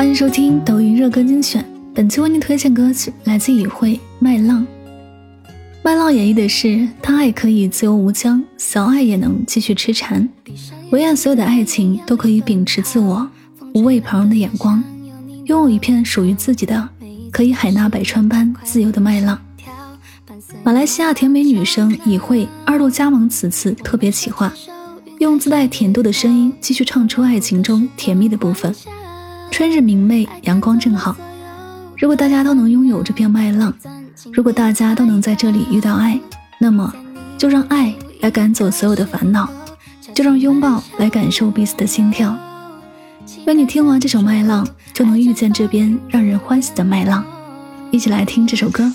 欢迎收听抖音热歌精选。本期为您推荐歌曲来自以慧《麦浪》。麦浪演绎的是：他爱可以自由无疆，小爱也能继续痴缠。唯愿所有的爱情都可以秉持自我，无畏旁人的眼光，拥有一片属于自己的，可以海纳百川般自由的麦浪。马来西亚甜美女生以慧二度加盟此次特别企划，用自带甜度的声音继续唱出爱情中甜蜜的部分。春日明媚，阳光正好。如果大家都能拥有这片麦浪，如果大家都能在这里遇到爱，那么就让爱来赶走所有的烦恼，就让拥抱来感受彼此的心跳。愿你听完这首麦浪，就能遇见这边让人欢喜的麦浪。一起来听这首歌。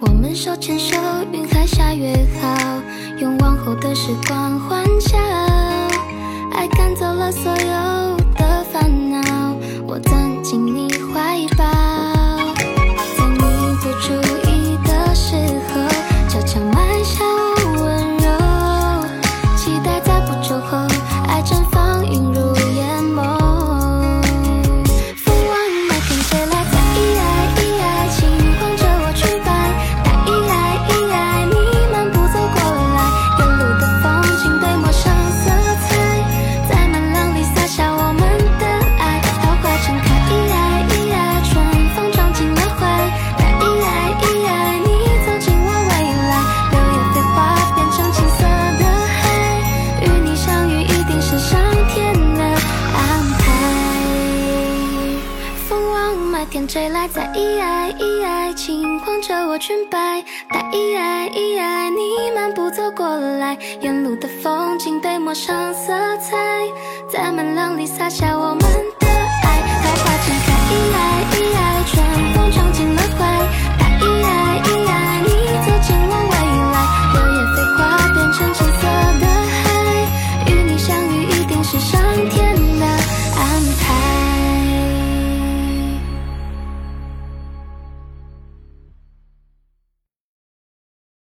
我们手牵手，云海下约好，用往后的时光欢笑。爱赶走了所有的烦恼，我钻进你怀抱。吹来，在咿呀咿呀，轻晃着我裙摆。在咿呀咿呀，你漫步走过来，沿路的风景被抹上色彩，在麦浪里撒下。